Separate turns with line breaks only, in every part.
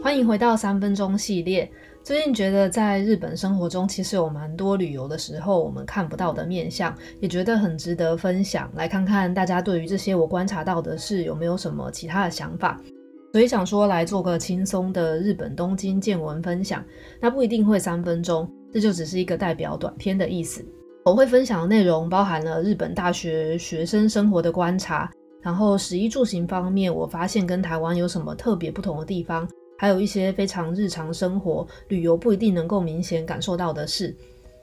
欢迎回到三分钟系列。最近觉得在日本生活中，其实有蛮多旅游的时候我们看不到的面相，也觉得很值得分享。来看看大家对于这些我观察到的事有没有什么其他的想法。所以想说来做个轻松的日本东京见闻分享，那不一定会三分钟，这就只是一个代表短篇的意思。我会分享的内容包含了日本大学学生生活的观察，然后食衣住行方面，我发现跟台湾有什么特别不同的地方。还有一些非常日常生活、旅游不一定能够明显感受到的事。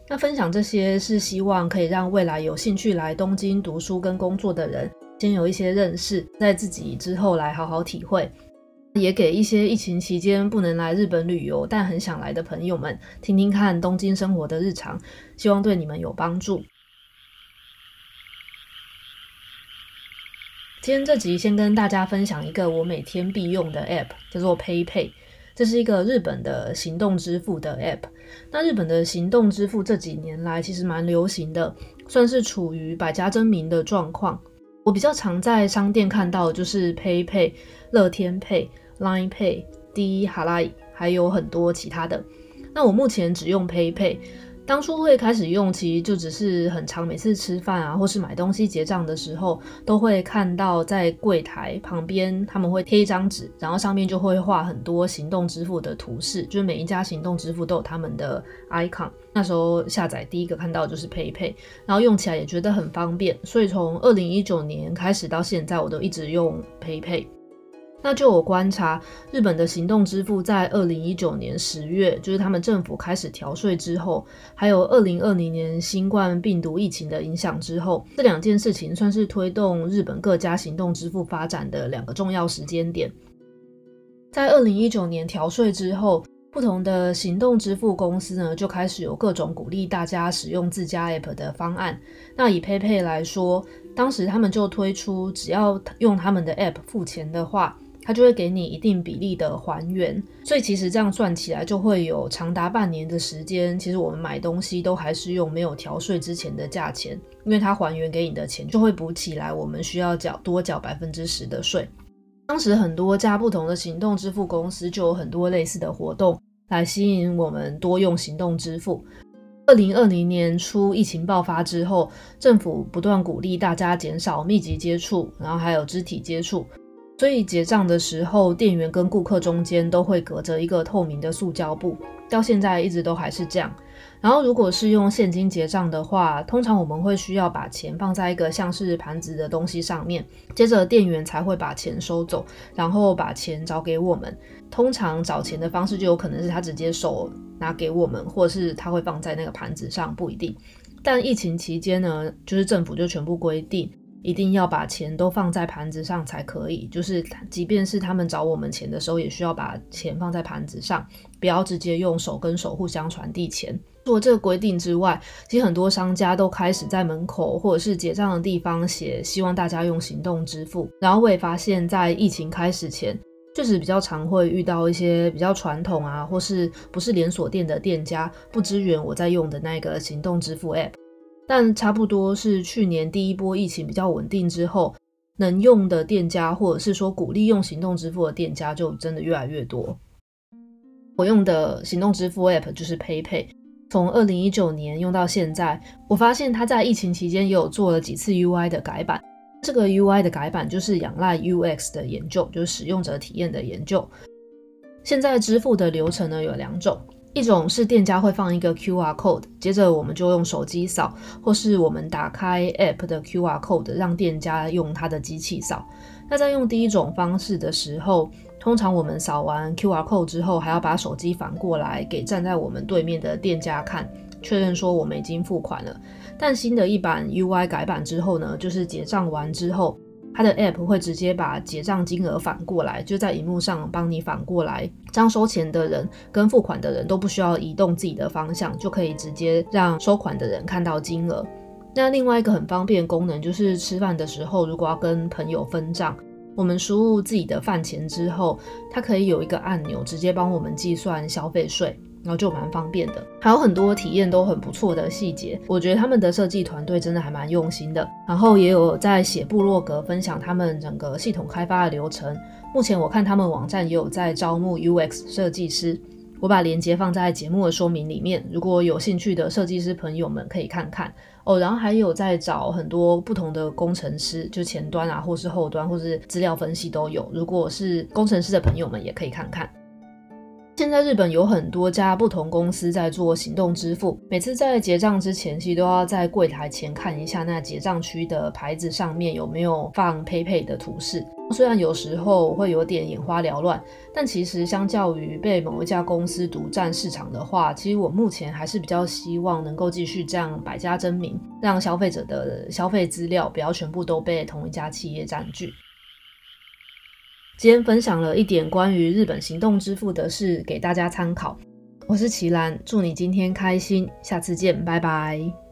那分享这些是希望可以让未来有兴趣来东京读书跟工作的人，先有一些认识，在自己之后来好好体会。也给一些疫情期间不能来日本旅游但很想来的朋友们，听听看东京生活的日常，希望对你们有帮助。今天这集先跟大家分享一个我每天必用的 App，叫做 PayPay。这是一个日本的行动支付的 App。那日本的行动支付这几年来其实蛮流行的，算是处于百家争鸣的状况。我比较常在商店看到的就是 PayPay、乐天 Pay、Line Pay、D 哈拉，还有很多其他的。那我目前只用 PayPay。当初会开始用，其实就只是很常，每次吃饭啊，或是买东西结账的时候，都会看到在柜台旁边他们会贴一张纸，然后上面就会画很多行动支付的图示，就是每一家行动支付都有他们的 icon。那时候下载第一个看到就是 PayPay，然后用起来也觉得很方便，所以从二零一九年开始到现在，我都一直用 PayPay。那就我观察，日本的行动支付在二零一九年十月，就是他们政府开始调税之后，还有二零二零年新冠病毒疫情的影响之后，这两件事情算是推动日本各家行动支付发展的两个重要时间点。在二零一九年调税之后，不同的行动支付公司呢，就开始有各种鼓励大家使用自家 App 的方案。那以 PayPay 来说，当时他们就推出，只要用他们的 App 付钱的话，它就会给你一定比例的还原，所以其实这样算起来就会有长达半年的时间。其实我们买东西都还是用没有调税之前的价钱，因为它还原给你的钱就会补起来，我们需要缴多缴百分之十的税。当时很多家不同的行动支付公司就有很多类似的活动来吸引我们多用行动支付。二零二零年初疫情爆发之后，政府不断鼓励大家减少密集接触，然后还有肢体接触。所以结账的时候，店员跟顾客中间都会隔着一个透明的塑胶布，到现在一直都还是这样。然后，如果是用现金结账的话，通常我们会需要把钱放在一个像是盘子的东西上面，接着店员才会把钱收走，然后把钱找给我们。通常找钱的方式就有可能是他直接手拿给我们，或是他会放在那个盘子上，不一定。但疫情期间呢，就是政府就全部规定。一定要把钱都放在盘子上才可以，就是即便是他们找我们钱的时候，也需要把钱放在盘子上，不要直接用手跟手互相传递钱。除了这个规定之外，其实很多商家都开始在门口或者是结账的地方写，希望大家用行动支付。然后我也发现，在疫情开始前，确实比较常会遇到一些比较传统啊，或是不是连锁店的店家不支援我在用的那个行动支付 App。但差不多是去年第一波疫情比较稳定之后，能用的店家或者是说鼓励用行动支付的店家就真的越来越多。我用的行动支付 App 就是 PayPay，从二零一九年用到现在，我发现它在疫情期间也有做了几次 UI 的改版。这个 UI 的改版就是仰赖 UX 的研究，就是使用者体验的研究。现在支付的流程呢有两种。一种是店家会放一个 QR code，接着我们就用手机扫，或是我们打开 App 的 QR code，让店家用他的机器扫。那在用第一种方式的时候，通常我们扫完 QR code 之后，还要把手机反过来给站在我们对面的店家看，确认说我们已经付款了。但新的一版 UI 改版之后呢，就是结账完之后，它的 App 会直接把结账金额反过来，就在荧幕上帮你反过来，这样收钱的人跟付款的人都不需要移动自己的方向，就可以直接让收款的人看到金额。那另外一个很方便的功能就是吃饭的时候，如果要跟朋友分账，我们输入自己的饭钱之后，它可以有一个按钮直接帮我们计算消费税。然后就蛮方便的，还有很多体验都很不错的细节，我觉得他们的设计团队真的还蛮用心的。然后也有在写部落格分享他们整个系统开发的流程。目前我看他们网站也有在招募 UX 设计师，我把链接放在节目的说明里面，如果有兴趣的设计师朋友们可以看看哦。然后还有在找很多不同的工程师，就前端啊，或是后端，或是资料分析都有。如果是工程师的朋友们也可以看看。现在日本有很多家不同公司在做行动支付，每次在结账之前，其实都要在柜台前看一下那结账区的牌子上面有没有放 PayPay 的图示。虽然有时候会有点眼花缭乱，但其实相较于被某一家公司独占市场的话，其实我目前还是比较希望能够继续这样百家争鸣，让消费者的消费资料不要全部都被同一家企业占据。今天分享了一点关于日本行动支付的事，给大家参考。我是齐兰，祝你今天开心，下次见，拜拜。